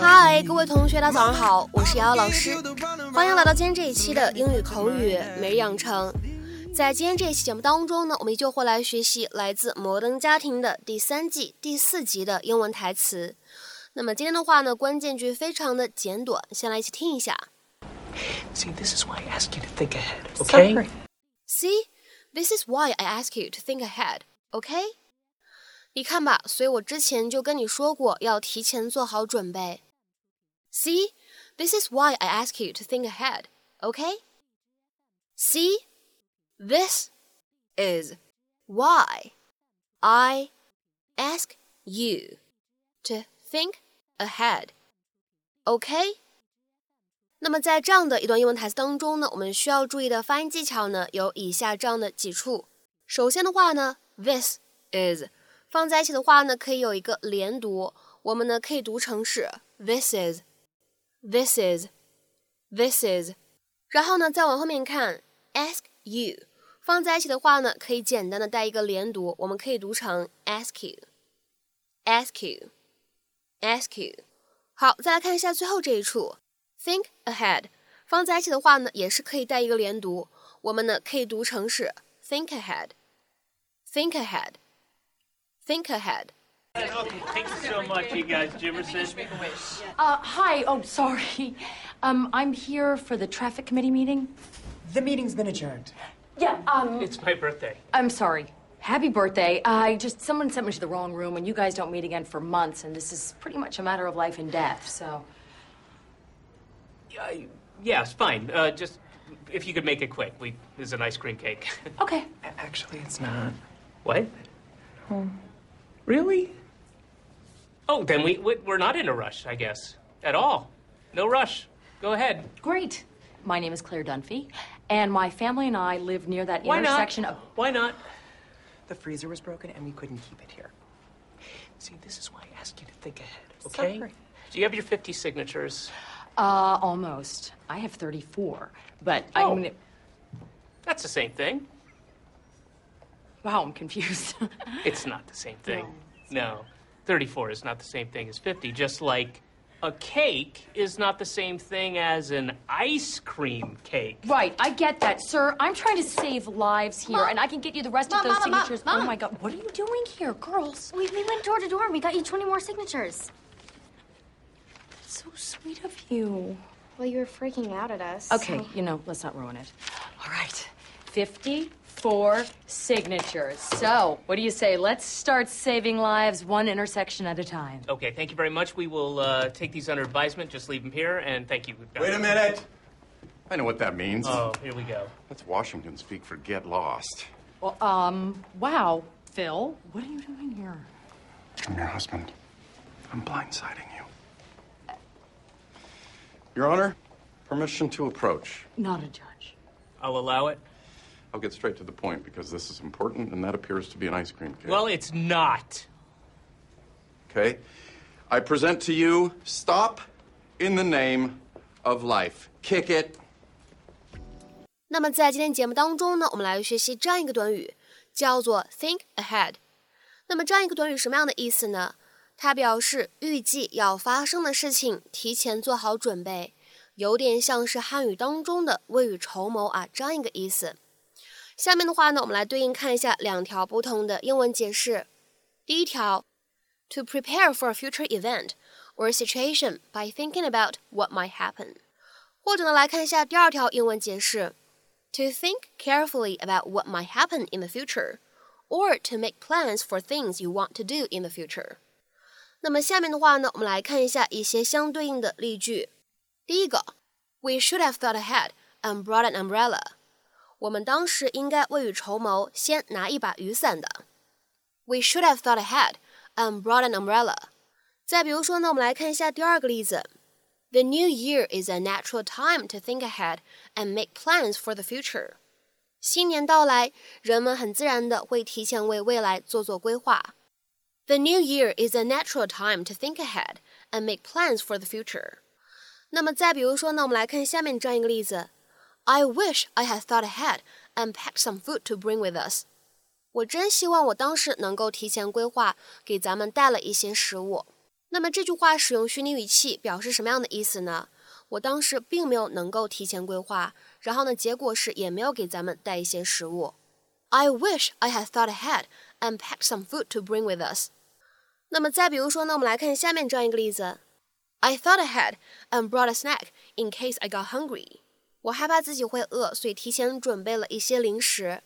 嗨，各位同学，大家早上好，我是瑶瑶老师，欢迎来到今天这一期的英语口语每日养成。在今天这一期节目当中呢，我们依旧会来学习来自《摩登家庭》的第三季第四集的英文台词。那么今天的话呢，关键句非常的简短，先来一起听一下。See, this is why I ask you to think ahead, okay? See, this is why I ask you to think ahead, okay? 你看吧，所以我之前就跟你说过，要提前做好准备。See, this is why I ask you to think ahead, okay? See, this is why I ask you to think ahead, okay? 那么在这样的一段英文台词当中呢，我们需要注意的发音技巧呢，有以下这样的几处。首先的话呢，this is 放在一起的话呢，可以有一个连读，我们呢可以读成是 this is，this is，this is，然后呢再往后面看，ask you，放在一起的话呢，可以简单的带一个连读，我们可以读成 ask you，ask you，ask you。好，再来看一下最后这一处，think ahead，放在一起的话呢，也是可以带一个连读，我们呢可以读成是 think ahead，think ahead。Think ahead. Okay, thank you so much, you guys. Jimerson. Uh, hi. Oh, sorry. Um, I'm here for the traffic committee meeting. The meeting's been adjourned. Yeah. Um, It's my birthday. I'm sorry. Happy birthday. I just someone sent me to the wrong room, and you guys don't meet again for months, and this is pretty much a matter of life and death. So. Uh, yeah, it's fine. Uh, just if you could make it quick. We this is an ice cream cake. Okay. Actually, it's not. what? Really? Oh, then we we- we're not in a rush, I guess, at all. No rush. Go ahead. Great. My name is Claire Dunphy, and my family and I live near that Why not? intersection of. Why not? The freezer was broken and we couldn't keep it here. See, this is why I ask you to think ahead. Okay. Sorry. Do you have your 50 signatures? Uh, almost. I have 34, but Oh. I'm gonna. That's the same thing. Wow, I'm confused. It's not the same thing. No. 34 is not the same thing as 50, just like a cake is not the same thing as an ice cream cake. Right, I get that, sir. I'm trying to save lives here, Mom. and I can get you the rest Mom, of those Mom, signatures. Mom. Oh my God, what are you doing here, girls? We, we went door to door and we got you 20 more signatures. So sweet of you. Well, you were freaking out at us. Okay, so- you know, let's not ruin it. All right, 54 signatures. So, what do you say? Let's start saving lives one intersection at a time. Okay, thank you very much. We will uh, take these under advisement. Just leave them here, and thank you. We've Wait a minute. I know what that means. Oh, here we go. That's Washington speak for get lost. Well, um, wow, Phil, what are you doing here? I'm your husband. I'm blindsiding you. Your Honor, permission to approach. Not a judge. I'll allow it. I'll get straight to the point because this is important and that appears to be an ice cream cake. Well, it's not. okay. I present to you stop in the name of life. Kick it. 那么在今天节目当中呢，我们来学习这样一个短语，叫做 think ahead。那么这样一个短语什么样的意思呢？它表示预计要发生的事情，提前做好准备，有点像是汉语当中的未雨绸缪啊这样一个意思。 下面的话呢，我们来对应看一下两条不同的英文解释。第一条，to prepare for a future event or situation by thinking about what might happen，或者呢来看一下第二条英文解释。to think carefully about what might happen in the future, or to make plans for things you want to do in the future. 那么下面的话呢，我们来看一下一些相对应的例句。第一个，We should have thought ahead and brought an umbrella. 我们当时应该未雨绸缪，先拿一把雨伞的。We should have thought ahead and brought an umbrella. 再比如说呢，我们来看一下第二个例子。The new year is a natural time to think ahead and make plans for the future. 新年到来，人们很自然的会提前为未来做做规划。The new year is a natural time to think ahead and make plans for the future. 那么再比如说呢，我们来看下面这样一个例子 ：I wish I had thought ahead and packed some food to bring with us. 我真希望我当时能够提前规划，给咱们带了一些食物。 那么这句话使用虚拟语气表示什么样的意思呢？我当时并没有能够提前规划，然后呢，结果是也没有给咱们带一些食物。I wish I had thought ahead and packed some food to bring with us。那么再比如说呢，我们来看下面这样一个例子：I thought ahead and brought a snack in case I got hungry。 我害怕自己会饿，所以提前准备了一些零食。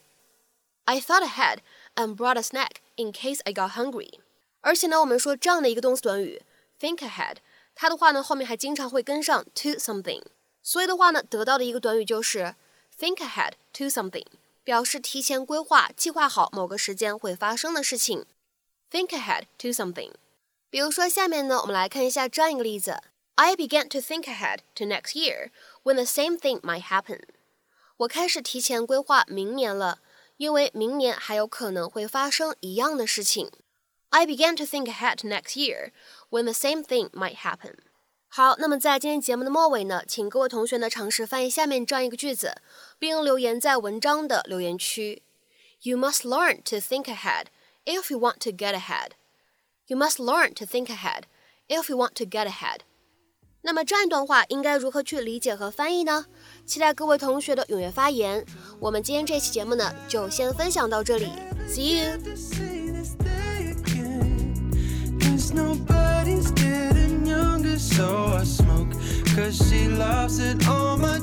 I thought ahead and brought a snack in case I got hungry。而且呢，我们说这样的一个动词短语 think ahead，它的话呢后面还经常会跟上 to something，所以的话呢得到的一个短语就是 think ahead to something，表示提前规划、计划好某个时间会发生的事情。think ahead to something。比如说下面呢，我们来看一下这样一个例子 ：I began to think ahead to next year when the same thing might happen。我开始提前规划明年了，因为明年还有可能会发生一样的事情。I began to think ahead to next year when the same thing might happen。好，那么在今天节目的末尾呢，请各位同学呢尝试翻译下面这样一个句子，并留言在文章的留言区。You must learn to think ahead if you want to get ahead. You must learn to think ahead if you want to get ahead. 那么这段话应该如何去理解和翻译呢？期待各位同学的踊跃发言。我们今天这期节目呢，就先分享到这里，See you。Nobody's getting younger, so I smoke. Cause she loves it all my